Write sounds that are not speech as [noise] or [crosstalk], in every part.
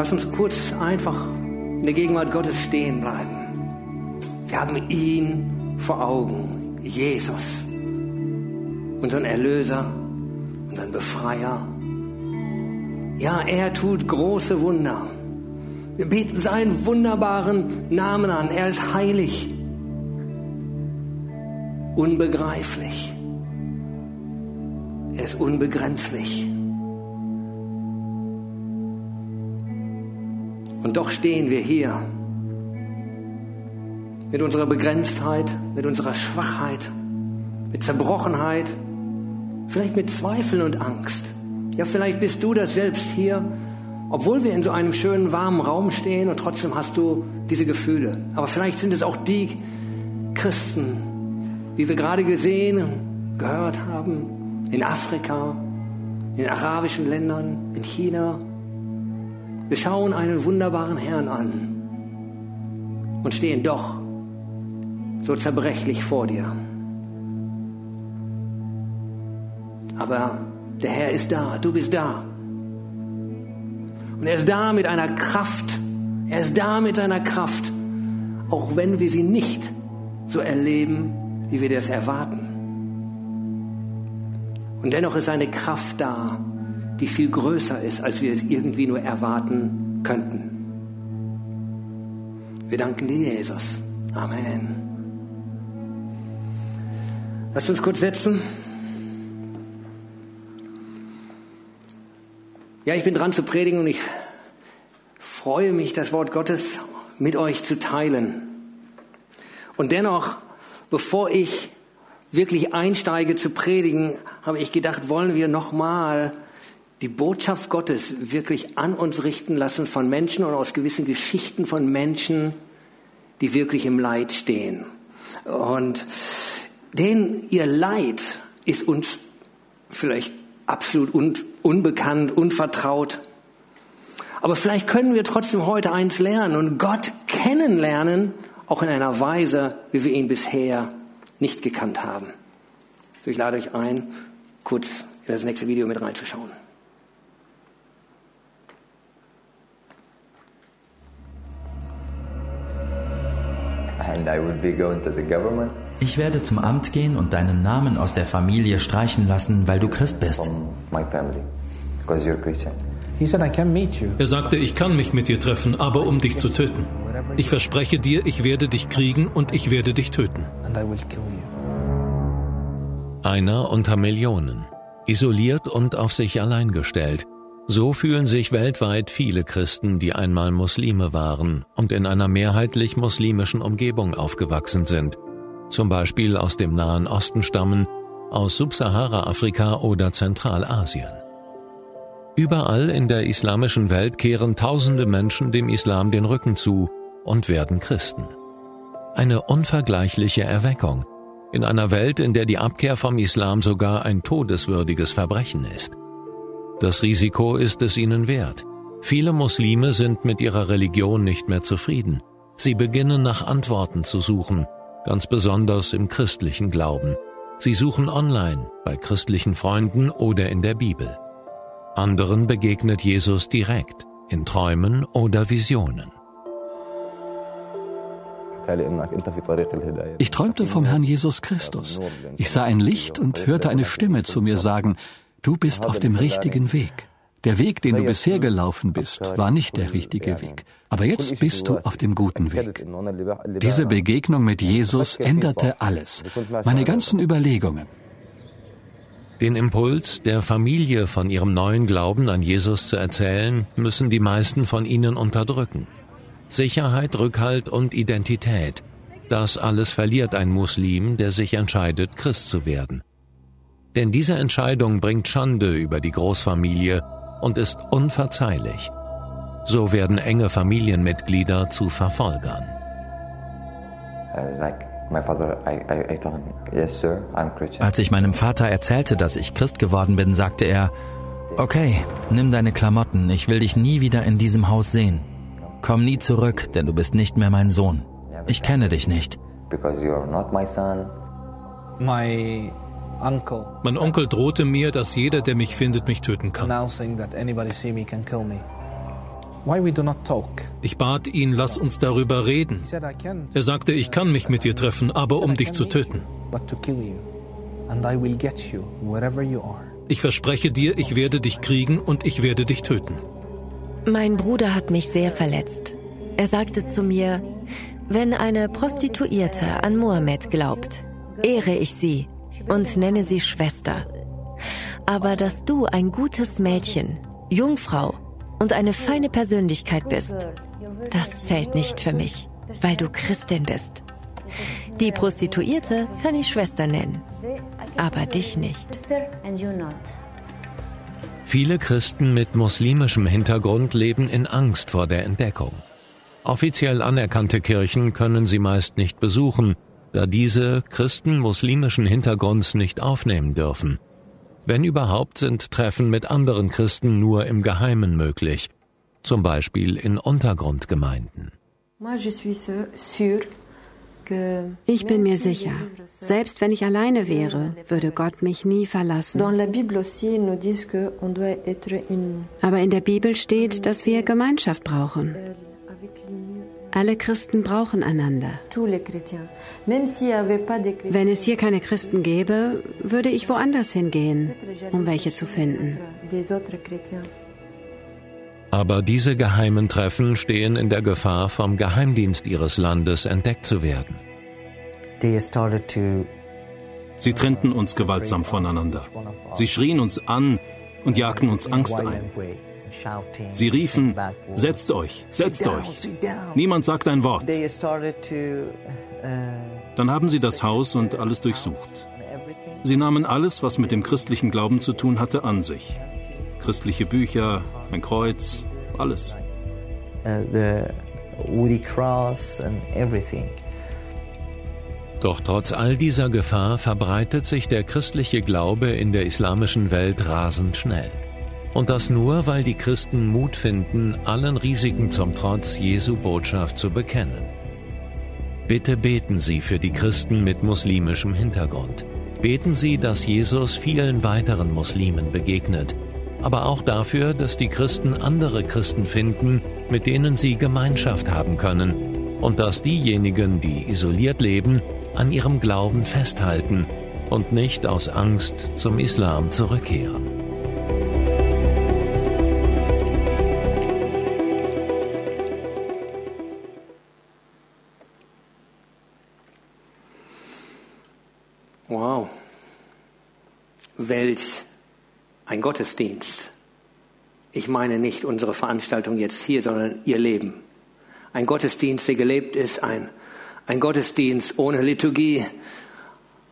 Lass uns kurz einfach in der Gegenwart Gottes stehen bleiben. Wir haben ihn vor Augen, Jesus, unseren Erlöser, unseren Befreier. Ja, er tut große Wunder. Wir beten seinen wunderbaren Namen an. Er ist heilig, unbegreiflich. Er ist unbegrenzlich. Und doch stehen wir hier mit unserer Begrenztheit, mit unserer Schwachheit, mit Zerbrochenheit, vielleicht mit Zweifeln und Angst. Ja, vielleicht bist du das selbst hier, obwohl wir in so einem schönen, warmen Raum stehen und trotzdem hast du diese Gefühle. Aber vielleicht sind es auch die Christen, wie wir gerade gesehen, gehört haben, in Afrika, in arabischen Ländern, in China. Wir schauen einen wunderbaren Herrn an und stehen doch so zerbrechlich vor dir. Aber der Herr ist da, du bist da. Und er ist da mit einer Kraft. Er ist da mit einer Kraft, auch wenn wir sie nicht so erleben, wie wir das erwarten. Und dennoch ist eine Kraft da, die viel größer ist, als wir es irgendwie nur erwarten könnten. Wir danken dir, Jesus. Amen. Lass uns kurz setzen. Ja, ich bin dran zu predigen und ich freue mich, das Wort Gottes mit euch zu teilen. Und dennoch, bevor ich wirklich einsteige zu predigen, habe ich gedacht, wollen wir nochmal die Botschaft Gottes wirklich an uns richten lassen von Menschen und aus gewissen Geschichten von Menschen, die wirklich im Leid stehen. Und denen ihr Leid ist uns vielleicht absolut un unbekannt, unvertraut. Aber vielleicht können wir trotzdem heute eins lernen und Gott kennenlernen, auch in einer Weise, wie wir ihn bisher nicht gekannt haben. So, ich lade euch ein, kurz in das nächste Video mit reinzuschauen. Ich werde zum Amt gehen und deinen Namen aus der Familie streichen lassen, weil du Christ bist. Er sagte, ich kann mich mit dir treffen, aber um dich zu töten. Ich verspreche dir, ich werde dich kriegen und ich werde dich töten. Einer unter Millionen, isoliert und auf sich allein gestellt. So fühlen sich weltweit viele Christen, die einmal Muslime waren und in einer mehrheitlich muslimischen Umgebung aufgewachsen sind zum Beispiel aus dem Nahen Osten stammen, aus Subsahara-Afrika oder Zentralasien. Überall in der islamischen Welt kehren tausende Menschen dem Islam den Rücken zu und werden Christen. Eine unvergleichliche Erweckung in einer Welt, in der die Abkehr vom Islam sogar ein todeswürdiges Verbrechen ist. Das Risiko ist es ihnen wert. Viele Muslime sind mit ihrer Religion nicht mehr zufrieden. Sie beginnen nach Antworten zu suchen ganz besonders im christlichen Glauben. Sie suchen online, bei christlichen Freunden oder in der Bibel. Anderen begegnet Jesus direkt, in Träumen oder Visionen. Ich träumte vom Herrn Jesus Christus. Ich sah ein Licht und hörte eine Stimme zu mir sagen, du bist auf dem richtigen Weg. Der Weg, den du bisher gelaufen bist, war nicht der richtige Weg. Aber jetzt bist du auf dem guten Weg. Diese Begegnung mit Jesus änderte alles, meine ganzen Überlegungen. Den Impuls, der Familie von ihrem neuen Glauben an Jesus zu erzählen, müssen die meisten von ihnen unterdrücken. Sicherheit, Rückhalt und Identität. Das alles verliert ein Muslim, der sich entscheidet, Christ zu werden. Denn diese Entscheidung bringt Schande über die Großfamilie und ist unverzeihlich. So werden enge Familienmitglieder zu Verfolgern. Als ich meinem Vater erzählte, dass ich Christ geworden bin, sagte er, okay, nimm deine Klamotten, ich will dich nie wieder in diesem Haus sehen. Komm nie zurück, denn du bist nicht mehr mein Sohn. Ich kenne dich nicht. Mein Onkel drohte mir, dass jeder, der mich findet, mich töten kann. Ich bat ihn, lass uns darüber reden. Er sagte, ich kann mich mit dir treffen, aber um dich zu töten. Ich verspreche dir, ich werde dich kriegen und ich werde dich töten. Mein Bruder hat mich sehr verletzt. Er sagte zu mir, wenn eine Prostituierte an Mohammed glaubt, ehre ich sie und nenne sie Schwester. Aber dass du ein gutes Mädchen, Jungfrau und eine feine Persönlichkeit bist, das zählt nicht für mich, weil du Christin bist. Die Prostituierte kann ich Schwester nennen, aber dich nicht. Viele Christen mit muslimischem Hintergrund leben in Angst vor der Entdeckung. Offiziell anerkannte Kirchen können sie meist nicht besuchen, da diese Christen muslimischen Hintergrunds nicht aufnehmen dürfen. Wenn überhaupt sind Treffen mit anderen Christen nur im Geheimen möglich, zum Beispiel in Untergrundgemeinden. Ich bin mir sicher, selbst wenn ich alleine wäre, würde Gott mich nie verlassen. Aber in der Bibel steht, dass wir Gemeinschaft brauchen. Alle Christen brauchen einander. Wenn es hier keine Christen gäbe, würde ich woanders hingehen, um welche zu finden. Aber diese geheimen Treffen stehen in der Gefahr, vom Geheimdienst ihres Landes entdeckt zu werden. Sie trennten uns gewaltsam voneinander. Sie schrien uns an und jagten uns Angst ein. Sie riefen, setzt euch, setzt euch. Niemand sagt ein Wort. Dann haben sie das Haus und alles durchsucht. Sie nahmen alles, was mit dem christlichen Glauben zu tun hatte, an sich. Christliche Bücher, ein Kreuz, alles. Doch trotz all dieser Gefahr verbreitet sich der christliche Glaube in der islamischen Welt rasend schnell. Und das nur, weil die Christen Mut finden, allen Risiken zum Trotz Jesu Botschaft zu bekennen. Bitte beten Sie für die Christen mit muslimischem Hintergrund. Beten Sie, dass Jesus vielen weiteren Muslimen begegnet, aber auch dafür, dass die Christen andere Christen finden, mit denen sie Gemeinschaft haben können und dass diejenigen, die isoliert leben, an ihrem Glauben festhalten und nicht aus Angst zum Islam zurückkehren. Gottesdienst. Ich meine nicht unsere Veranstaltung jetzt hier, sondern ihr Leben. Ein Gottesdienst, der gelebt ist, ein, ein Gottesdienst ohne Liturgie,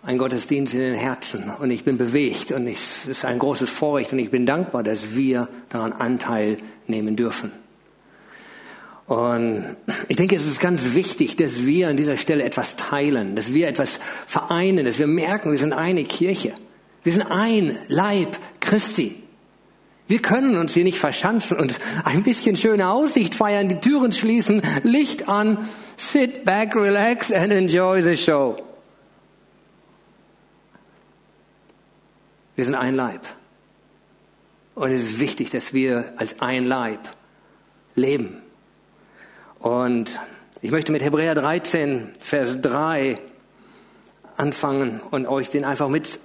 ein Gottesdienst in den Herzen. Und ich bin bewegt und es ist ein großes Vorrecht und ich bin dankbar, dass wir daran Anteil nehmen dürfen. Und ich denke, es ist ganz wichtig, dass wir an dieser Stelle etwas teilen, dass wir etwas vereinen, dass wir merken, wir sind eine Kirche. Wir sind ein Leib Christi. Wir können uns hier nicht verschanzen und ein bisschen schöne Aussicht feiern, die Türen schließen, Licht an, sit back, relax and enjoy the show. Wir sind ein Leib. Und es ist wichtig, dass wir als ein Leib leben. Und ich möchte mit Hebräer 13, Vers 3 anfangen und euch den einfach mit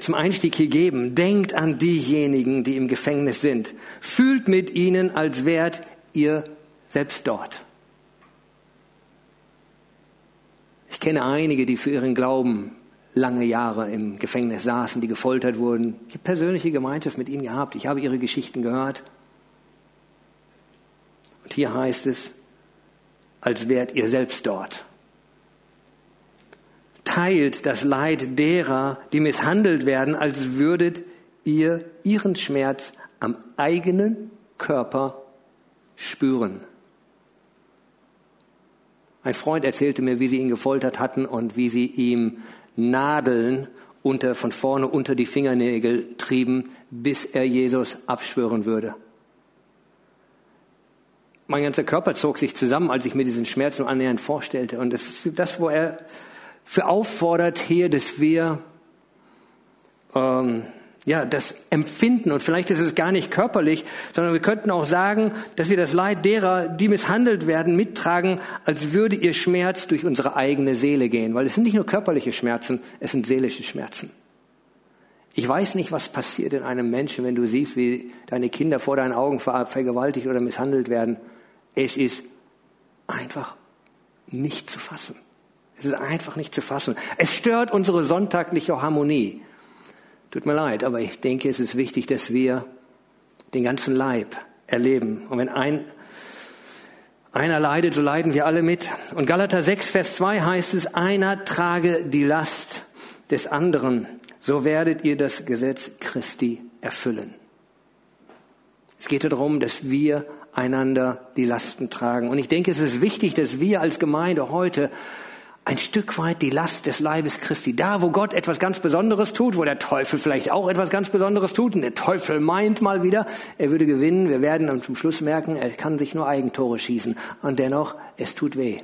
zum Einstieg hier geben. Denkt an diejenigen, die im Gefängnis sind. Fühlt mit ihnen, als wärt ihr selbst dort. Ich kenne einige, die für ihren Glauben lange Jahre im Gefängnis saßen, die gefoltert wurden. Ich habe persönliche Gemeinschaft mit ihnen gehabt. Ich habe ihre Geschichten gehört. Und hier heißt es, als wärt ihr selbst dort teilt das Leid derer, die misshandelt werden, als würdet ihr ihren Schmerz am eigenen Körper spüren. Ein Freund erzählte mir, wie sie ihn gefoltert hatten und wie sie ihm Nadeln unter, von vorne unter die Fingernägel trieben, bis er Jesus abschwören würde. Mein ganzer Körper zog sich zusammen, als ich mir diesen Schmerz nur annähernd vorstellte. Und das ist das, wo er für auffordert hier, dass wir ähm, ja, das Empfinden. Und vielleicht ist es gar nicht körperlich, sondern wir könnten auch sagen, dass wir das Leid derer, die misshandelt werden, mittragen, als würde ihr Schmerz durch unsere eigene Seele gehen. Weil es sind nicht nur körperliche Schmerzen, es sind seelische Schmerzen. Ich weiß nicht, was passiert in einem Menschen, wenn du siehst, wie deine Kinder vor deinen Augen vergewaltigt oder misshandelt werden. Es ist einfach nicht zu fassen. Es ist einfach nicht zu fassen. Es stört unsere sonntagliche Harmonie. Tut mir leid, aber ich denke, es ist wichtig, dass wir den ganzen Leib erleben. Und wenn ein, einer leidet, so leiden wir alle mit. Und Galater 6, Vers 2 heißt es, einer trage die Last des anderen, so werdet ihr das Gesetz Christi erfüllen. Es geht darum, dass wir einander die Lasten tragen. Und ich denke, es ist wichtig, dass wir als Gemeinde heute ein Stück weit die Last des Leibes Christi. Da, wo Gott etwas ganz Besonderes tut, wo der Teufel vielleicht auch etwas ganz Besonderes tut, und der Teufel meint mal wieder, er würde gewinnen, wir werden zum Schluss merken, er kann sich nur Eigentore schießen. Und dennoch, es tut weh.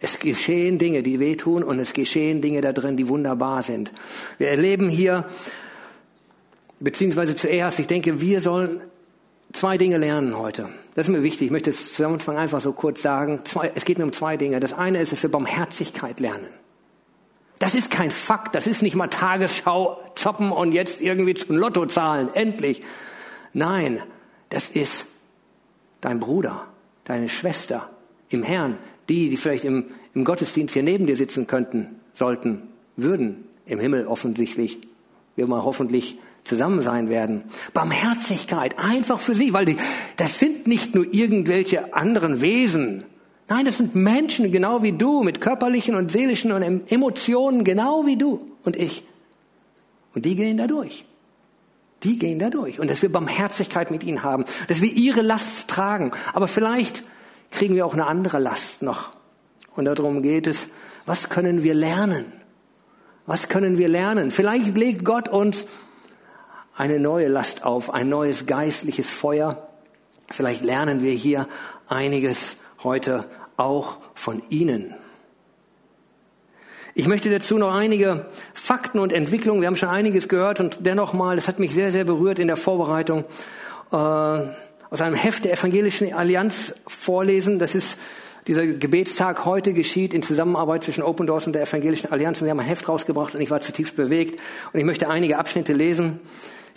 Es geschehen Dinge, die wehtun, und es geschehen Dinge da drin, die wunderbar sind. Wir erleben hier, beziehungsweise zuerst, ich denke, wir sollen zwei Dinge lernen heute. Das ist mir wichtig. Ich möchte es zu Anfang einfach so kurz sagen. Zwei, es geht mir um zwei Dinge. Das eine ist, dass wir Barmherzigkeit lernen. Das ist kein Fakt. Das ist nicht mal Tagesschau zoppen und jetzt irgendwie zum Lotto zahlen. Endlich. Nein, das ist dein Bruder, deine Schwester im Herrn. Die, die vielleicht im, im Gottesdienst hier neben dir sitzen könnten, sollten, würden. Im Himmel offensichtlich. Wir mal hoffentlich zusammen sein werden. Barmherzigkeit, einfach für sie, weil die, das sind nicht nur irgendwelche anderen Wesen. Nein, das sind Menschen genau wie du, mit körperlichen und seelischen und Emotionen genau wie du und ich. Und die gehen da durch. Die gehen da durch. Und dass wir Barmherzigkeit mit ihnen haben, dass wir ihre Last tragen. Aber vielleicht kriegen wir auch eine andere Last noch. Und darum geht es, was können wir lernen? Was können wir lernen? Vielleicht legt Gott uns eine neue Last auf, ein neues geistliches Feuer. Vielleicht lernen wir hier einiges heute auch von Ihnen. Ich möchte dazu noch einige Fakten und Entwicklungen, wir haben schon einiges gehört und dennoch mal, das hat mich sehr, sehr berührt in der Vorbereitung, äh, aus einem Heft der Evangelischen Allianz vorlesen. Das ist dieser Gebetstag heute geschieht in Zusammenarbeit zwischen Open Doors und der Evangelischen Allianz. Und sie haben ein Heft rausgebracht und ich war zutiefst bewegt. Und ich möchte einige Abschnitte lesen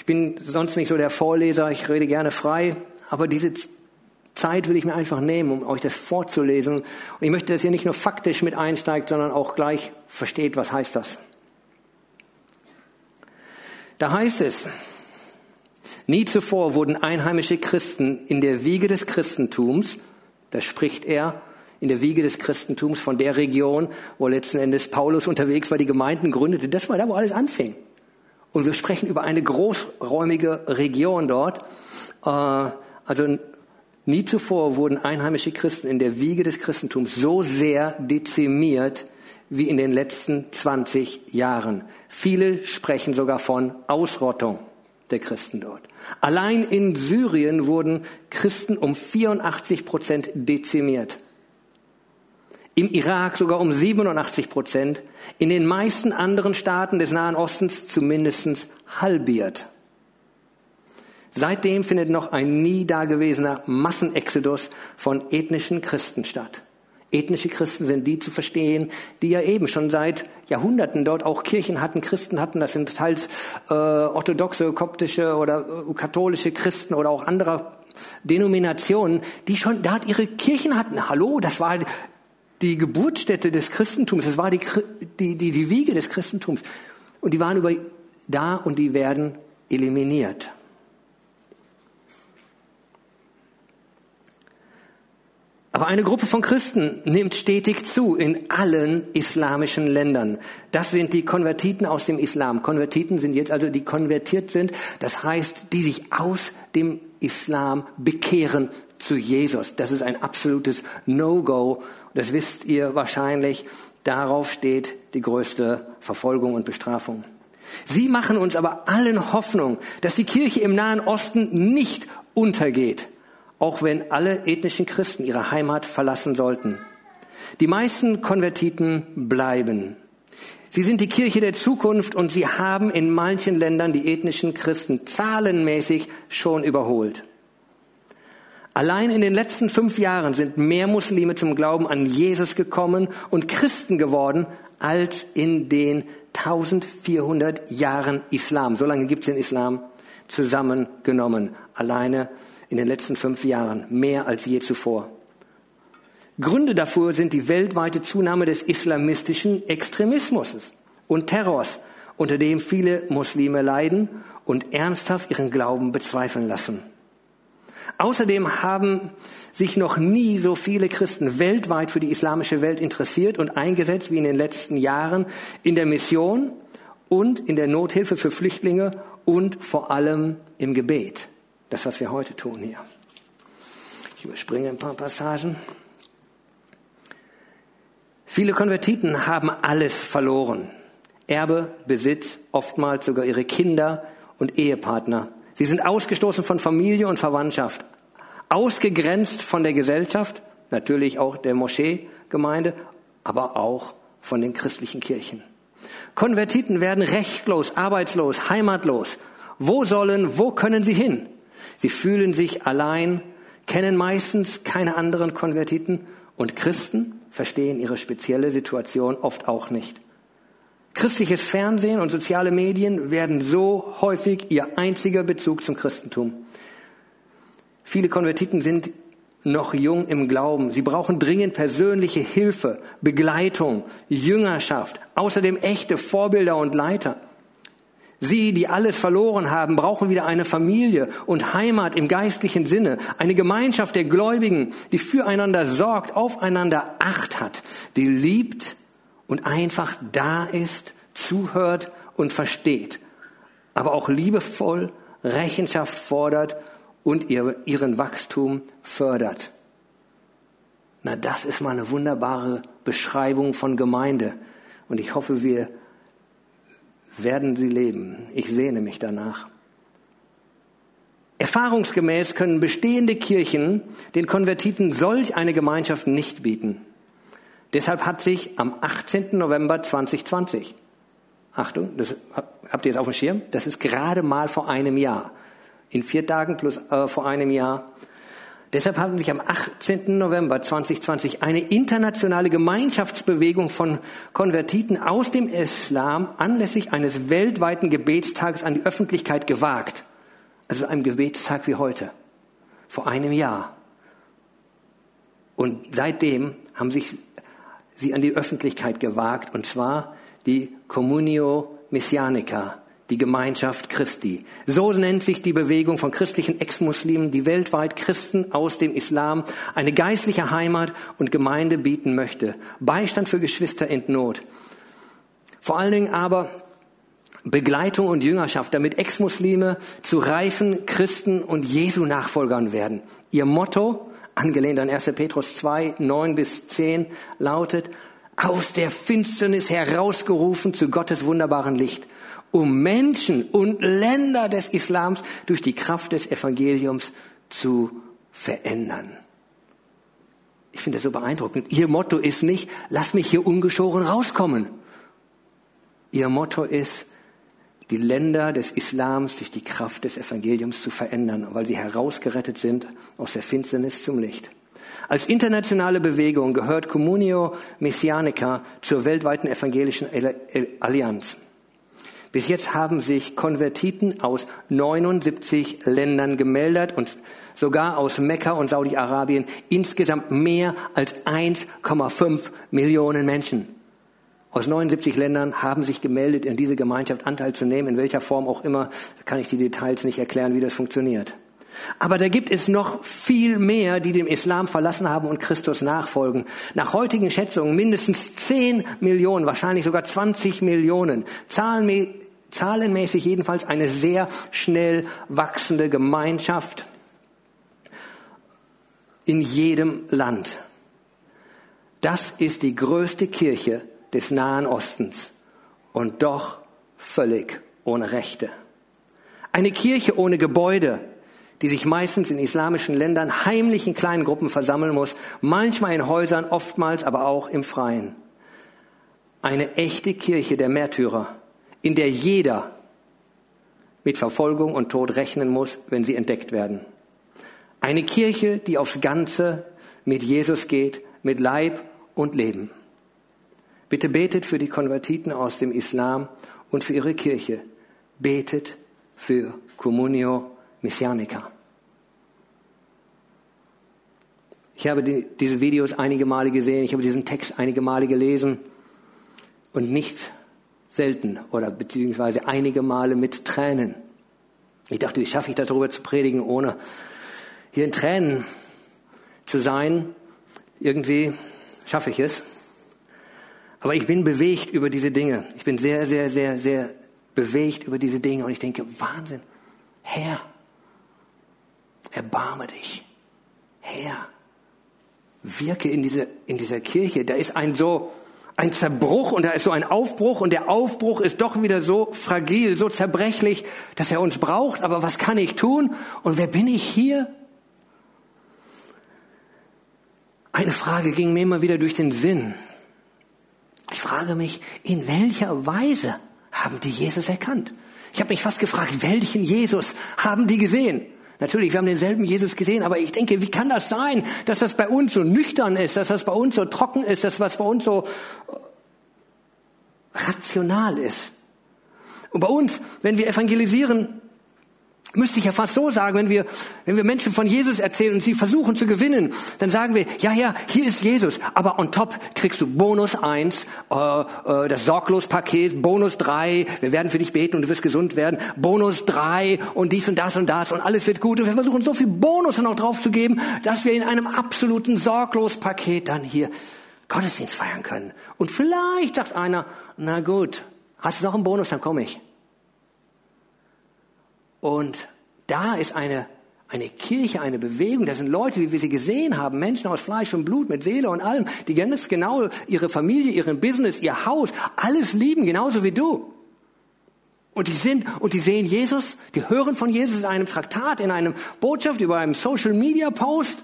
bin sonst nicht so der Vorleser, ich rede gerne frei, aber diese Zeit will ich mir einfach nehmen, um euch das vorzulesen. Und ich möchte, dass ihr nicht nur faktisch mit einsteigt, sondern auch gleich versteht, was heißt das. Da heißt es, nie zuvor wurden einheimische Christen in der Wiege des Christentums, da spricht er in der Wiege des Christentums von der Region, wo letzten Endes Paulus unterwegs war, die Gemeinden gründete, das war da, wo alles anfing. Und wir sprechen über eine großräumige Region dort. Äh, also nie zuvor wurden einheimische Christen in der Wiege des Christentums so sehr dezimiert wie in den letzten 20 Jahren. Viele sprechen sogar von Ausrottung der Christen dort. Allein in Syrien wurden Christen um 84 Prozent dezimiert im Irak sogar um 87 Prozent, in den meisten anderen Staaten des Nahen Ostens zumindest halbiert. Seitdem findet noch ein nie dagewesener Massenexodus von ethnischen Christen statt. Ethnische Christen sind die zu verstehen, die ja eben schon seit Jahrhunderten dort auch Kirchen hatten, Christen hatten. Das sind teils äh, orthodoxe, koptische oder äh, katholische Christen oder auch andere Denominationen, die schon dort ihre Kirchen hatten. Hallo, das war die Geburtsstätte des Christentums, es war die, die, die, die Wiege des Christentums. Und die waren über, da und die werden eliminiert. Aber eine Gruppe von Christen nimmt stetig zu in allen islamischen Ländern. Das sind die Konvertiten aus dem Islam. Konvertiten sind jetzt also die konvertiert sind. Das heißt, die sich aus dem Islam bekehren zu Jesus. Das ist ein absolutes No-Go. Das wisst ihr wahrscheinlich. Darauf steht die größte Verfolgung und Bestrafung. Sie machen uns aber allen Hoffnung, dass die Kirche im Nahen Osten nicht untergeht, auch wenn alle ethnischen Christen ihre Heimat verlassen sollten. Die meisten Konvertiten bleiben. Sie sind die Kirche der Zukunft und sie haben in manchen Ländern die ethnischen Christen zahlenmäßig schon überholt. Allein in den letzten fünf Jahren sind mehr Muslime zum Glauben an Jesus gekommen und Christen geworden als in den 1400 Jahren Islam. So lange gibt es den Islam zusammengenommen. Alleine in den letzten fünf Jahren mehr als je zuvor. Gründe dafür sind die weltweite Zunahme des islamistischen Extremismus und Terrors, unter dem viele Muslime leiden und ernsthaft ihren Glauben bezweifeln lassen. Außerdem haben sich noch nie so viele Christen weltweit für die islamische Welt interessiert und eingesetzt wie in den letzten Jahren in der Mission und in der Nothilfe für Flüchtlinge und vor allem im Gebet. Das, was wir heute tun hier. Ich überspringe ein paar Passagen. Viele Konvertiten haben alles verloren. Erbe, Besitz, oftmals sogar ihre Kinder und Ehepartner. Sie sind ausgestoßen von Familie und Verwandtschaft, ausgegrenzt von der Gesellschaft, natürlich auch der Moscheegemeinde, aber auch von den christlichen Kirchen. Konvertiten werden rechtlos, arbeitslos, heimatlos. Wo sollen, wo können sie hin? Sie fühlen sich allein, kennen meistens keine anderen Konvertiten und Christen verstehen ihre spezielle Situation oft auch nicht. Christliches Fernsehen und soziale Medien werden so häufig ihr einziger Bezug zum Christentum. Viele Konvertiten sind noch jung im Glauben. Sie brauchen dringend persönliche Hilfe, Begleitung, Jüngerschaft, außerdem echte Vorbilder und Leiter. Sie, die alles verloren haben, brauchen wieder eine Familie und Heimat im geistlichen Sinne, eine Gemeinschaft der Gläubigen, die füreinander sorgt, aufeinander Acht hat, die liebt und einfach da ist, zuhört und versteht, aber auch liebevoll Rechenschaft fordert und ihr, ihren Wachstum fördert. Na, das ist mal eine wunderbare Beschreibung von Gemeinde. Und ich hoffe, wir werden sie leben. Ich sehne mich danach. Erfahrungsgemäß können bestehende Kirchen den Konvertiten solch eine Gemeinschaft nicht bieten. Deshalb hat sich am 18. November 2020, Achtung, das habt ihr jetzt auf dem Schirm, das ist gerade mal vor einem Jahr, in vier Tagen plus äh, vor einem Jahr, Deshalb haben sich am 18. November 2020 eine internationale Gemeinschaftsbewegung von Konvertiten aus dem Islam anlässlich eines weltweiten Gebetstages an die Öffentlichkeit gewagt. Also einem Gebetstag wie heute, vor einem Jahr. Und seitdem haben sich sie an die Öffentlichkeit gewagt, und zwar die Communio Messianica, die Gemeinschaft Christi. So nennt sich die Bewegung von christlichen Ex-Muslimen, die weltweit Christen aus dem Islam eine geistliche Heimat und Gemeinde bieten möchte. Beistand für Geschwister in Not. Vor allen Dingen aber Begleitung und Jüngerschaft, damit Ex-Muslime zu reifen Christen und Jesu-Nachfolgern werden. Ihr Motto, angelehnt an 1. Petrus 2, 9 bis 10, lautet, aus der Finsternis herausgerufen zu Gottes wunderbaren Licht um Menschen und Länder des Islams durch die Kraft des Evangeliums zu verändern. Ich finde das so beeindruckend. Ihr Motto ist nicht, lass mich hier ungeschoren rauskommen. Ihr Motto ist, die Länder des Islams durch die Kraft des Evangeliums zu verändern, weil sie herausgerettet sind aus der Finsternis zum Licht. Als internationale Bewegung gehört Communio Messianica zur weltweiten evangelischen Allianz. Bis jetzt haben sich Konvertiten aus 79 Ländern gemeldet und sogar aus Mekka und Saudi-Arabien insgesamt mehr als 1,5 Millionen Menschen. Aus 79 Ländern haben sich gemeldet, in diese Gemeinschaft Anteil zu nehmen, in welcher Form auch immer, kann ich die Details nicht erklären, wie das funktioniert. Aber da gibt es noch viel mehr, die dem Islam verlassen haben und Christus nachfolgen. Nach heutigen Schätzungen mindestens 10 Millionen, wahrscheinlich sogar 20 Millionen. zahlenmäßig jedenfalls eine sehr schnell wachsende Gemeinschaft in jedem Land. Das ist die größte Kirche des Nahen Ostens und doch völlig ohne Rechte. Eine Kirche ohne Gebäude, die sich meistens in islamischen Ländern heimlich in kleinen Gruppen versammeln muss, manchmal in Häusern, oftmals aber auch im Freien. eine echte Kirche der Märtyrer, in der jeder mit Verfolgung und Tod rechnen muss, wenn sie entdeckt werden. Eine Kirche, die aufs Ganze mit Jesus geht, mit Leib und Leben. Bitte betet für die Konvertiten aus dem Islam und für ihre Kirche. Betet für Communio Messianica. Ich habe die, diese Videos einige Male gesehen, ich habe diesen Text einige Male gelesen und nicht selten oder beziehungsweise einige Male mit Tränen. Ich dachte, wie schaffe ich das darüber zu predigen, ohne hier in Tränen zu sein? Irgendwie schaffe ich es. Aber ich bin bewegt über diese Dinge. Ich bin sehr, sehr, sehr, sehr bewegt über diese Dinge und ich denke, Wahnsinn. Herr, erbarme dich. Herr, wirke in, diese, in dieser Kirche. Da ist ein so, ein Zerbruch und da ist so ein Aufbruch und der Aufbruch ist doch wieder so fragil, so zerbrechlich, dass er uns braucht. Aber was kann ich tun? Und wer bin ich hier? Eine Frage ging mir immer wieder durch den Sinn. Ich frage mich, in welcher Weise haben die Jesus erkannt? Ich habe mich fast gefragt, welchen Jesus haben die gesehen? Natürlich, wir haben denselben Jesus gesehen, aber ich denke, wie kann das sein, dass das bei uns so nüchtern ist, dass das bei uns so trocken ist, dass das bei uns so rational ist? Und bei uns, wenn wir evangelisieren, Müsste ich ja fast so sagen, wenn wir, wenn wir Menschen von Jesus erzählen und sie versuchen zu gewinnen, dann sagen wir, ja, ja, hier ist Jesus, aber on top kriegst du Bonus eins, äh, äh, das Sorglos-Paket, Bonus drei, wir werden für dich beten und du wirst gesund werden, Bonus drei und dies und das und das und alles wird gut. Und wir versuchen so viel Bonus noch drauf zu geben, dass wir in einem absoluten Sorglos-Paket dann hier Gottesdienst feiern können. Und vielleicht sagt einer, na gut, hast du noch einen Bonus, dann komme ich. Und da ist eine, eine Kirche, eine Bewegung, das sind Leute, wie wir sie gesehen haben, Menschen aus Fleisch und Blut, mit Seele und allem, die ganz genau ihre Familie, ihren Business, ihr Haus, alles lieben, genauso wie du. Und die sind, und die sehen Jesus, die hören von Jesus in einem Traktat, in einem Botschaft, über einem Social Media Post.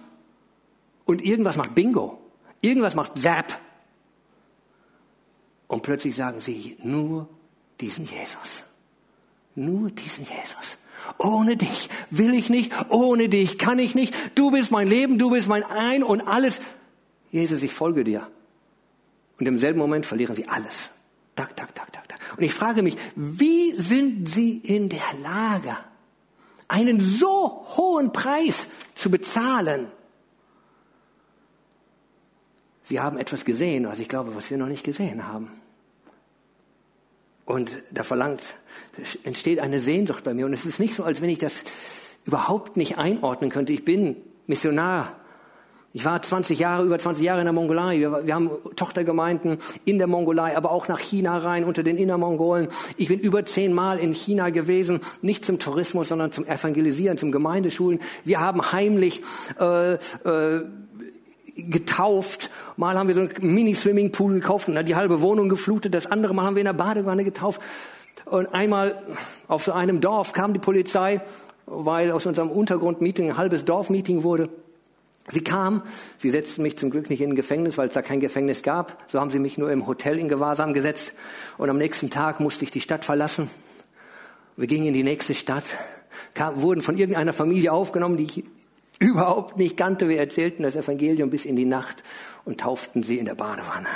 Und irgendwas macht Bingo. Irgendwas macht Zap. Und plötzlich sagen sie, nur diesen Jesus. Nur diesen Jesus. Ohne dich will ich nicht, ohne dich kann ich nicht. Du bist mein Leben, du bist mein Ein und alles. Jesus, ich folge dir. Und im selben Moment verlieren sie alles. Tak, tak, tak, tak, tak. Und ich frage mich, wie sind sie in der Lage, einen so hohen Preis zu bezahlen? Sie haben etwas gesehen, was ich glaube, was wir noch nicht gesehen haben. Und da verlangt, entsteht eine Sehnsucht bei mir. Und es ist nicht so, als wenn ich das überhaupt nicht einordnen könnte. Ich bin Missionar. Ich war 20 Jahre, über 20 Jahre in der Mongolei. Wir, wir haben Tochtergemeinden in der Mongolei, aber auch nach China rein, unter den Innermongolen. Ich bin über zehn Mal in China gewesen, nicht zum Tourismus, sondern zum Evangelisieren, zum Gemeindeschulen. Wir haben heimlich äh, äh, getauft. Mal haben wir so einen Mini-Swimmingpool gekauft und dann die halbe Wohnung geflutet. Das andere Mal haben wir in der Badewanne getauft. Und einmal auf so einem Dorf kam die Polizei, weil aus unserem Untergrundmeeting ein halbes Dorfmeeting wurde. Sie kam, sie setzten mich zum Glück nicht in ein Gefängnis, weil es da kein Gefängnis gab. So haben sie mich nur im Hotel in Gewahrsam gesetzt. Und am nächsten Tag musste ich die Stadt verlassen. Wir gingen in die nächste Stadt, kam, wurden von irgendeiner Familie aufgenommen, die ich [laughs] überhaupt nicht kannte. Wir erzählten das Evangelium bis in die Nacht und tauften sie in der Badewanne.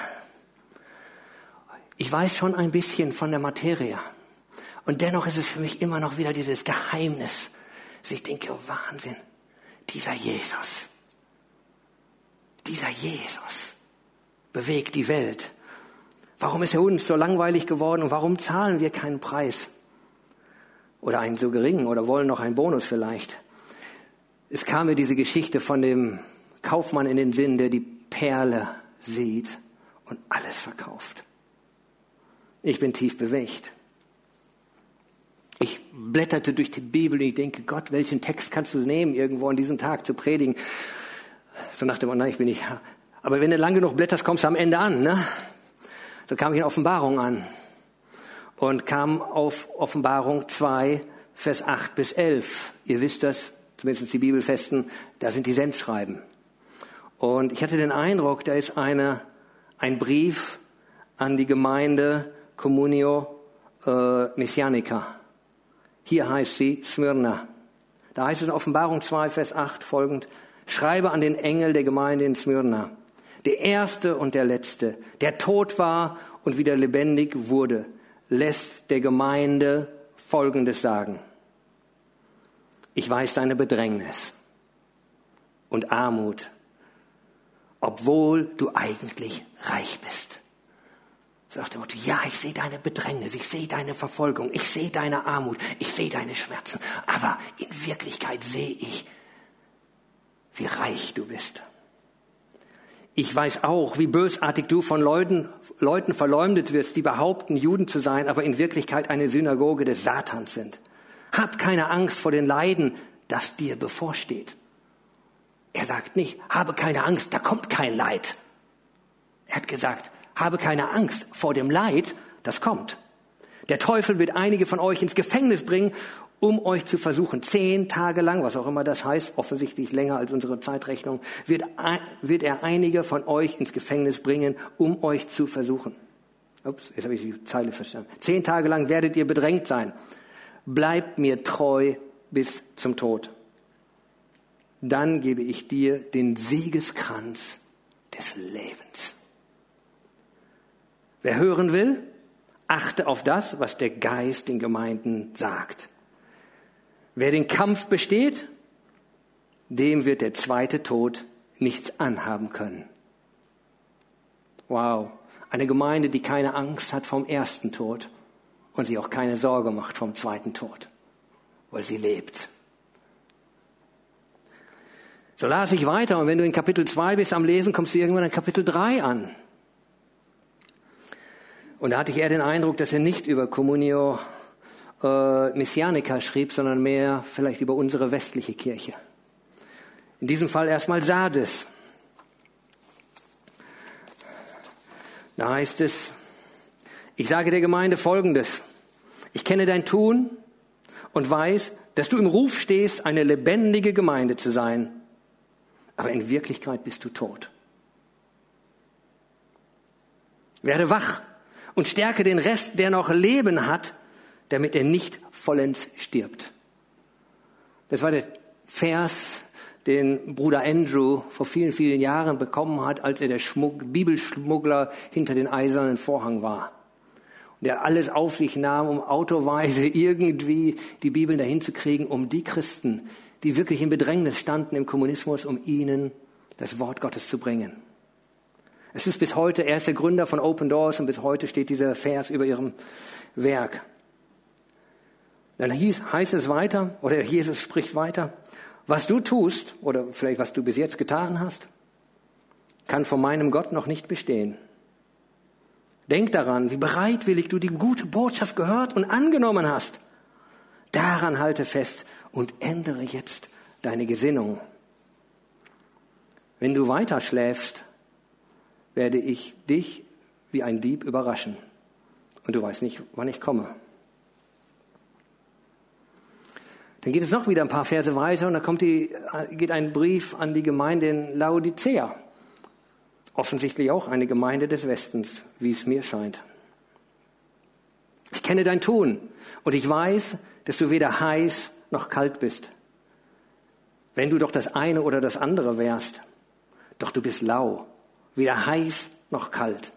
Ich weiß schon ein bisschen von der Materie. Und dennoch ist es für mich immer noch wieder dieses Geheimnis. dass ich denke, oh Wahnsinn, dieser Jesus, dieser Jesus bewegt die Welt. Warum ist er uns so langweilig geworden und warum zahlen wir keinen Preis? Oder einen so geringen oder wollen noch einen Bonus vielleicht? Es kam mir diese Geschichte von dem Kaufmann in den Sinn, der die Perle sieht und alles verkauft. Ich bin tief bewegt. Ich blätterte durch die Bibel und ich denke, Gott, welchen Text kannst du nehmen, irgendwo an diesem Tag zu predigen? So nach dem, nein, ich bin nicht. Aber wenn du lang genug blätterst, kommst du am Ende an. Ne? So kam ich in Offenbarung an und kam auf Offenbarung 2, Vers 8 bis 11. Ihr wisst das, zumindest die Bibelfesten, da sind die Sendschreiben. Und ich hatte den Eindruck, da ist eine, ein Brief an die Gemeinde Communio äh, Messianica. Hier heißt sie Smyrna. Da heißt es in Offenbarung 2, Vers 8 folgend, schreibe an den Engel der Gemeinde in Smyrna, der erste und der letzte, der tot war und wieder lebendig wurde, lässt der Gemeinde Folgendes sagen. Ich weiß deine Bedrängnis und Armut, obwohl du eigentlich reich bist. Sagt der Motto, ja, ich sehe deine Bedrängnis, ich sehe deine Verfolgung, ich sehe deine Armut, ich sehe deine Schmerzen, aber in Wirklichkeit sehe ich, wie reich du bist. Ich weiß auch, wie bösartig du von Leuten, Leuten verleumdet wirst, die behaupten, Juden zu sein, aber in Wirklichkeit eine Synagoge des Satans sind. Hab keine Angst vor den Leiden, das dir bevorsteht. Er sagt nicht, habe keine Angst, da kommt kein Leid. Er hat gesagt, habe keine Angst vor dem Leid, das kommt. Der Teufel wird einige von euch ins Gefängnis bringen, um euch zu versuchen. Zehn Tage lang, was auch immer das heißt, offensichtlich länger als unsere Zeitrechnung, wird, wird er einige von euch ins Gefängnis bringen, um euch zu versuchen. Ups, jetzt habe ich die Zeile verstanden. Zehn Tage lang werdet ihr bedrängt sein. Bleibt mir treu bis zum Tod. Dann gebe ich dir den Siegeskranz des Lebens. Wer hören will, achte auf das, was der Geist den Gemeinden sagt. Wer den Kampf besteht, dem wird der zweite Tod nichts anhaben können. Wow, eine Gemeinde, die keine Angst hat vom ersten Tod und sie auch keine Sorge macht vom zweiten Tod, weil sie lebt. So las ich weiter und wenn du in Kapitel 2 bist am Lesen, kommst du irgendwann in Kapitel 3 an. Und da hatte ich eher den Eindruck, dass er nicht über Communio äh, Messianica schrieb, sondern mehr vielleicht über unsere westliche Kirche. In diesem Fall erstmal Sardes. Da heißt es, ich sage der Gemeinde Folgendes. Ich kenne dein Tun und weiß, dass du im Ruf stehst, eine lebendige Gemeinde zu sein. Aber in Wirklichkeit bist du tot. Werde wach und stärke den Rest, der noch Leben hat, damit er nicht vollends stirbt. Das war der Vers, den Bruder Andrew vor vielen, vielen Jahren bekommen hat, als er der Schmuck, Bibelschmuggler hinter den eisernen Vorhang war. Der alles auf sich nahm, um autoweise [laughs] irgendwie die Bibel dahin zu kriegen, um die Christen, die wirklich in Bedrängnis standen im Kommunismus, um ihnen das Wort Gottes zu bringen. Es ist bis heute, er ist der Gründer von Open Doors und bis heute steht dieser Vers über ihrem Werk. Dann hieß, heißt es weiter, oder Jesus spricht weiter, was du tust, oder vielleicht was du bis jetzt getan hast, kann von meinem Gott noch nicht bestehen. Denk daran, wie bereitwillig du die gute Botschaft gehört und angenommen hast. Daran halte fest und ändere jetzt deine Gesinnung. Wenn du weiter schläfst, werde ich dich wie ein Dieb überraschen. Und du weißt nicht, wann ich komme. Dann geht es noch wieder ein paar Verse weiter und da kommt die, geht ein Brief an die Gemeinde in Laodicea. Offensichtlich auch eine Gemeinde des Westens, wie es mir scheint. Ich kenne dein Tun und ich weiß, dass du weder heiß noch kalt bist. Wenn du doch das eine oder das andere wärst, doch du bist lau weder heiß noch kalt.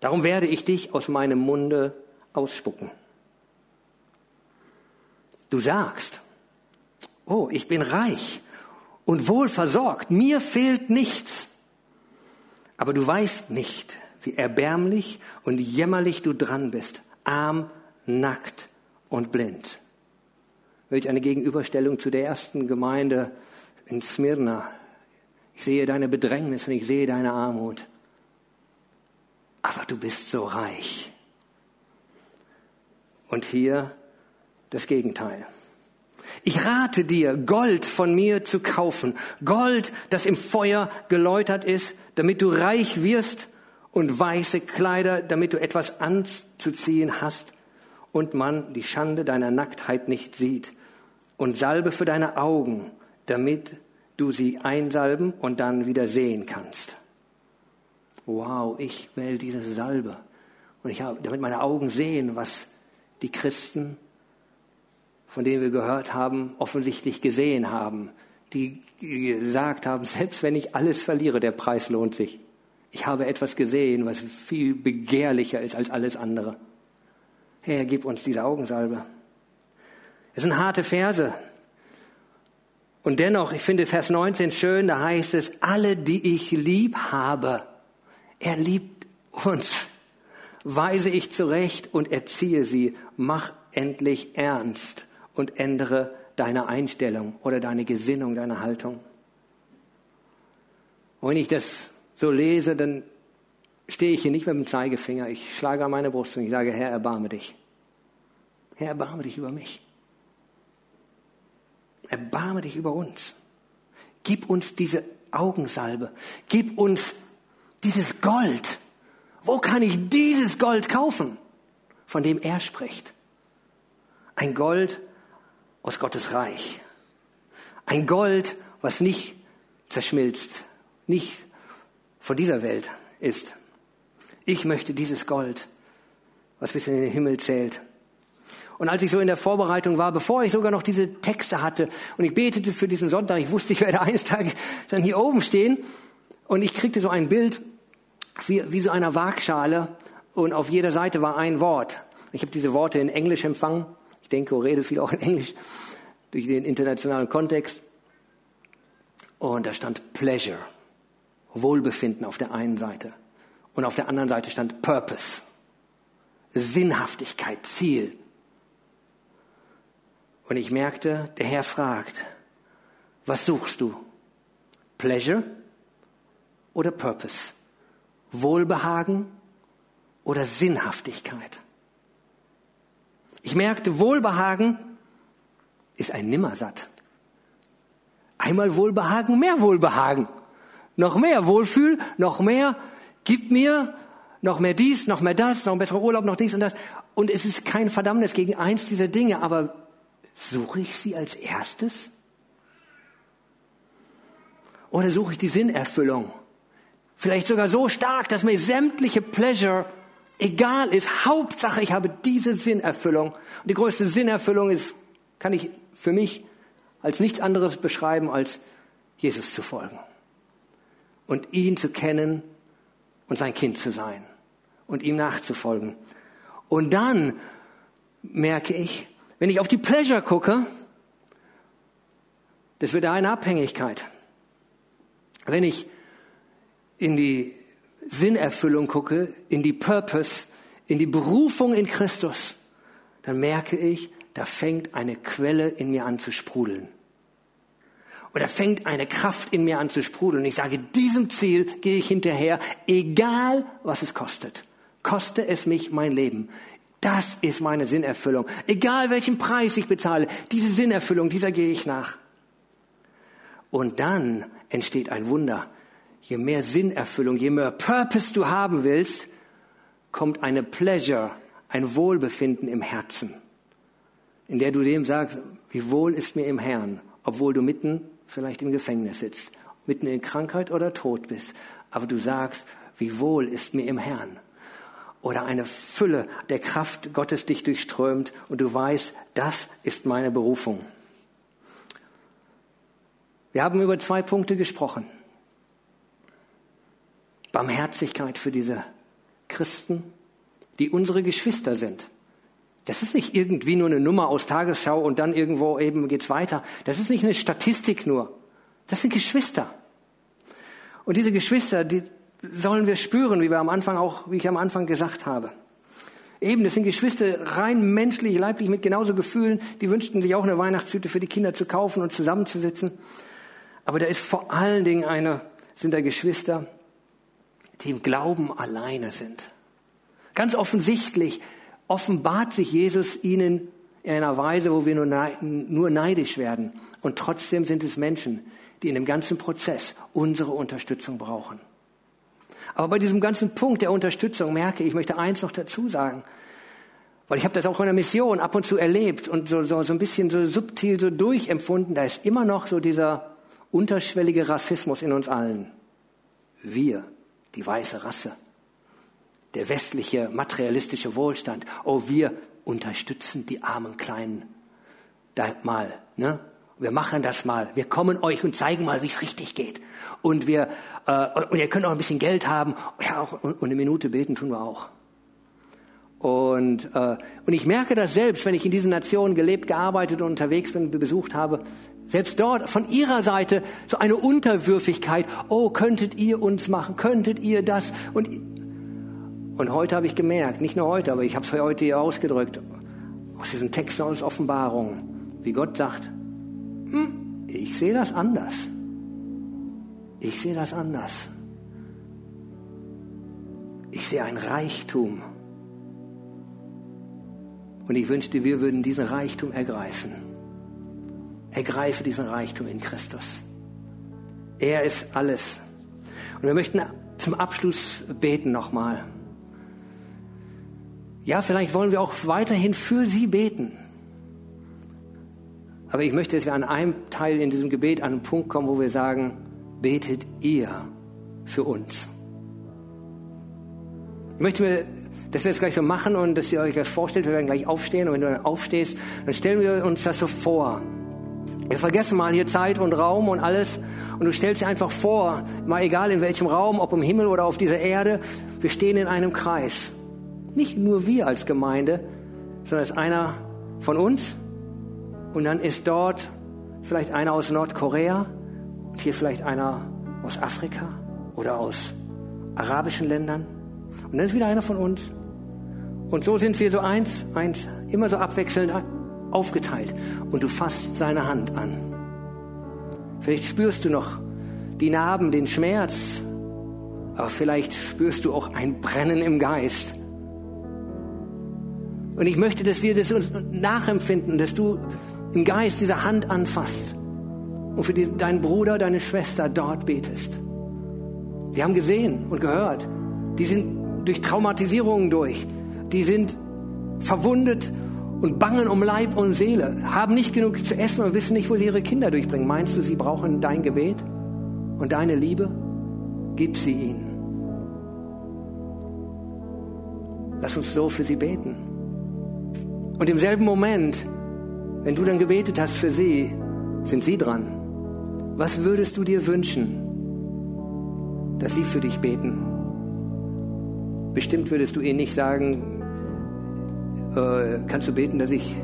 Darum werde ich dich aus meinem Munde ausspucken. Du sagst, oh, ich bin reich und wohl versorgt, mir fehlt nichts. Aber du weißt nicht, wie erbärmlich und jämmerlich du dran bist, arm, nackt und blind. Welch eine Gegenüberstellung zu der ersten Gemeinde in Smyrna, ich sehe deine Bedrängnis und ich sehe deine Armut. Aber du bist so reich. Und hier das Gegenteil. Ich rate dir, Gold von mir zu kaufen. Gold, das im Feuer geläutert ist, damit du reich wirst und weiße Kleider, damit du etwas anzuziehen hast und man die Schande deiner Nacktheit nicht sieht. Und Salbe für deine Augen, damit du sie einsalben und dann wieder sehen kannst. wow, ich wähle diese Salbe. Und ich habe, damit meine Augen sehen, was die Christen, von denen wir gehört haben, offensichtlich gesehen haben. Die gesagt haben, selbst wenn ich alles verliere, der Preis lohnt sich. Ich habe etwas gesehen, was viel begehrlicher ist als alles andere. Herr, gib uns diese Augensalbe. Es sind harte Verse. Und dennoch, ich finde Vers 19 schön, da heißt es, alle, die ich lieb habe, er liebt uns, weise ich zurecht und erziehe sie, mach endlich ernst und ändere deine Einstellung oder deine Gesinnung, deine Haltung. Und wenn ich das so lese, dann stehe ich hier nicht mit dem Zeigefinger, ich schlage an meine Brust und ich sage, Herr, erbarme dich. Herr, erbarme dich über mich. Erbarme dich über uns. Gib uns diese Augensalbe. Gib uns dieses Gold. Wo kann ich dieses Gold kaufen, von dem er spricht? Ein Gold aus Gottes Reich. Ein Gold, was nicht zerschmilzt, nicht von dieser Welt ist. Ich möchte dieses Gold, was bis in den Himmel zählt. Und als ich so in der Vorbereitung war, bevor ich sogar noch diese Texte hatte und ich betete für diesen Sonntag, ich wusste, ich werde eines Tages dann hier oben stehen und ich kriegte so ein Bild wie, wie so einer Waagschale und auf jeder Seite war ein Wort. Ich habe diese Worte in Englisch empfangen. Denke, ich rede viel auch in Englisch durch den internationalen Kontext. Und da stand Pleasure. Wohlbefinden auf der einen Seite und auf der anderen Seite stand Purpose, Sinnhaftigkeit, Ziel. Und ich merkte, der Herr fragt, was suchst du? Pleasure oder Purpose? Wohlbehagen oder Sinnhaftigkeit? Ich merkte, Wohlbehagen ist ein Nimmersatt. Einmal Wohlbehagen, mehr Wohlbehagen. Noch mehr Wohlfühl, noch mehr, gib mir noch mehr dies, noch mehr das, noch ein besserer Urlaub, noch dies und das. Und es ist kein Verdammnis gegen eins dieser Dinge, aber suche ich sie als erstes? Oder suche ich die Sinnerfüllung? Vielleicht sogar so stark, dass mir sämtliche Pleasure egal ist. Hauptsache, ich habe diese Sinnerfüllung. Und die größte Sinnerfüllung ist, kann ich für mich als nichts anderes beschreiben, als Jesus zu folgen und ihn zu kennen und sein Kind zu sein und ihm nachzufolgen. Und dann merke ich, wenn ich auf die Pleasure gucke, das wird eine Abhängigkeit. Wenn ich in die Sinnerfüllung gucke, in die Purpose, in die Berufung in Christus, dann merke ich, da fängt eine Quelle in mir an zu sprudeln. Oder fängt eine Kraft in mir an zu sprudeln. Ich sage, diesem Ziel gehe ich hinterher, egal was es kostet. Koste es mich mein Leben. Das ist meine Sinnerfüllung. Egal welchen Preis ich bezahle, diese Sinnerfüllung, dieser gehe ich nach. Und dann entsteht ein Wunder. Je mehr Sinnerfüllung, je mehr Purpose du haben willst, kommt eine Pleasure, ein Wohlbefinden im Herzen, in der du dem sagst, wie wohl ist mir im Herrn, obwohl du mitten vielleicht im Gefängnis sitzt, mitten in Krankheit oder Tod bist, aber du sagst, wie wohl ist mir im Herrn. Oder eine Fülle der Kraft Gottes dich durchströmt und du weißt, das ist meine Berufung. Wir haben über zwei Punkte gesprochen. Barmherzigkeit für diese Christen, die unsere Geschwister sind. Das ist nicht irgendwie nur eine Nummer aus Tagesschau und dann irgendwo eben geht's weiter. Das ist nicht eine Statistik nur. Das sind Geschwister. Und diese Geschwister, die sollen wir spüren, wie wir am Anfang auch, wie ich am Anfang gesagt habe. Eben, das sind Geschwister rein menschlich, leiblich mit genauso Gefühlen. Die wünschten sich auch eine Weihnachtshüte für die Kinder zu kaufen und zusammenzusitzen. Aber da ist vor allen Dingen eine, sind da Geschwister, die im Glauben alleine sind. Ganz offensichtlich offenbart sich Jesus ihnen in einer Weise, wo wir nur neidisch werden. Und trotzdem sind es Menschen, die in dem ganzen Prozess unsere Unterstützung brauchen. Aber bei diesem ganzen Punkt der Unterstützung merke ich, ich möchte eins noch dazu sagen, weil ich habe das auch in der Mission ab und zu erlebt und so, so, so ein bisschen so subtil so durchempfunden, da ist immer noch so dieser unterschwellige Rassismus in uns allen. Wir, die weiße Rasse, der westliche materialistische Wohlstand. Oh, wir unterstützen die armen Kleinen da mal, ne? Wir machen das mal. Wir kommen euch und zeigen mal, wie es richtig geht. Und wir äh, und ihr könnt auch ein bisschen Geld haben. Ja, auch, und eine Minute beten tun wir auch. Und, äh, und ich merke das selbst, wenn ich in diesen Nationen gelebt, gearbeitet und unterwegs bin, besucht habe, selbst dort von ihrer Seite so eine Unterwürfigkeit. Oh, könntet ihr uns machen? Könntet ihr das? Und, und heute habe ich gemerkt, nicht nur heute, aber ich habe es heute hier ausgedrückt, aus diesen Texten aus Offenbarungen, wie Gott sagt, hm, ich sehe das anders. Ich sehe das anders. Ich sehe ein Reichtum und ich wünschte, wir würden diesen Reichtum ergreifen. Ergreife diesen Reichtum in Christus. Er ist alles. Und wir möchten zum Abschluss beten nochmal. Ja, vielleicht wollen wir auch weiterhin für Sie beten. Aber ich möchte, dass wir an einem Teil in diesem Gebet an einen Punkt kommen, wo wir sagen, betet ihr für uns. Ich möchte mir dass wir das gleich so machen und dass ihr euch das vorstellt. Wir werden gleich aufstehen und wenn du dann aufstehst, dann stellen wir uns das so vor. Wir vergessen mal hier Zeit und Raum und alles. Und du stellst dir einfach vor, mal egal in welchem Raum, ob im Himmel oder auf dieser Erde, wir stehen in einem Kreis. Nicht nur wir als Gemeinde, sondern es ist einer von uns. Und dann ist dort vielleicht einer aus Nordkorea und hier vielleicht einer aus Afrika oder aus arabischen Ländern. Und dann ist wieder einer von uns. Und so sind wir so eins, eins, immer so abwechselnd aufgeteilt. Und du fasst seine Hand an. Vielleicht spürst du noch die Narben, den Schmerz, aber vielleicht spürst du auch ein Brennen im Geist. Und ich möchte, dass wir das uns nachempfinden, dass du im Geist diese Hand anfasst und für die, deinen Bruder, deine Schwester dort betest. Wir haben gesehen und gehört, die sind durch Traumatisierungen durch die sind verwundet und bangen um Leib und Seele, haben nicht genug zu essen und wissen nicht, wo sie ihre Kinder durchbringen. Meinst du, sie brauchen dein Gebet und deine Liebe? Gib sie ihnen. Lass uns so für sie beten. Und im selben Moment, wenn du dann gebetet hast für sie, sind sie dran. Was würdest du dir wünschen, dass sie für dich beten? Bestimmt würdest du ihnen nicht sagen, äh, kannst du beten, dass ich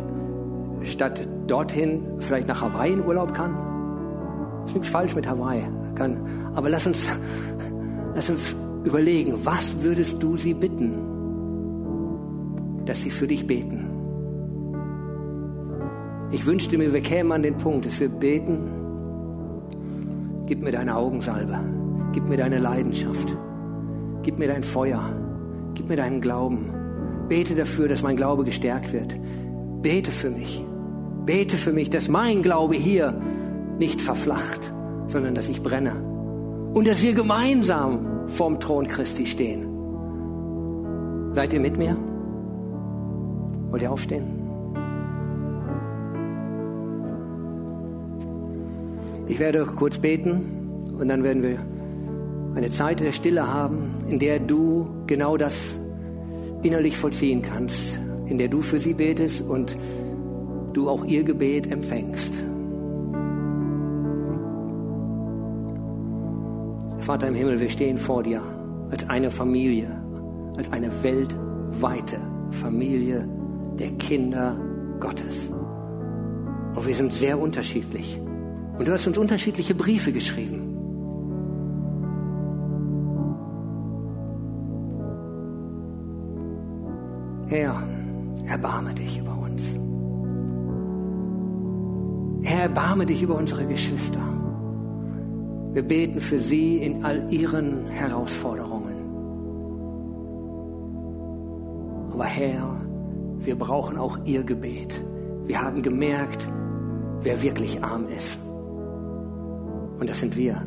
statt dorthin vielleicht nach Hawaii in Urlaub kann? Ist nichts falsch mit Hawaii. Kann. Aber lass uns, [laughs] lass uns überlegen, was würdest du sie bitten, dass sie für dich beten? Ich wünschte mir, wir kämen an den Punkt, dass wir beten, gib mir deine Augensalbe, gib mir deine Leidenschaft, gib mir dein Feuer, gib mir deinen Glauben. Bete dafür, dass mein Glaube gestärkt wird. Bete für mich. Bete für mich, dass mein Glaube hier nicht verflacht, sondern dass ich brenne. Und dass wir gemeinsam vorm Thron Christi stehen. Seid ihr mit mir? Wollt ihr aufstehen? Ich werde kurz beten und dann werden wir eine Zeit der Stille haben, in der du genau das innerlich vollziehen kannst, in der du für sie betest und du auch ihr Gebet empfängst. Vater im Himmel, wir stehen vor dir als eine Familie, als eine weltweite Familie der Kinder Gottes. Und wir sind sehr unterschiedlich. Und du hast uns unterschiedliche Briefe geschrieben. Herr, erbarme dich über unsere Geschwister. Wir beten für sie in all ihren Herausforderungen. Aber Herr, wir brauchen auch ihr Gebet. Wir haben gemerkt, wer wirklich arm ist. Und das sind wir.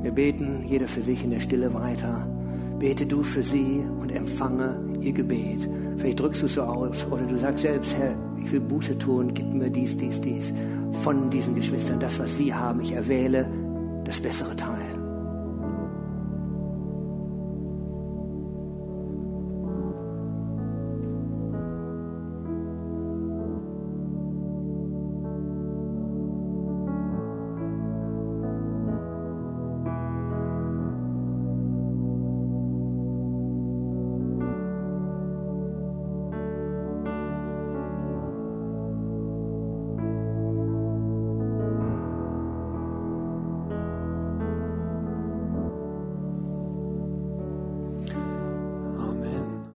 Wir beten jeder für sich in der Stille weiter. Bete du für sie und empfange ihr Gebet. Vielleicht drückst du es so aus oder du sagst selbst, Herr, ich will Buße tun, gib mir dies, dies, dies. Von diesen Geschwistern, das, was sie haben, ich erwähle das bessere Teil.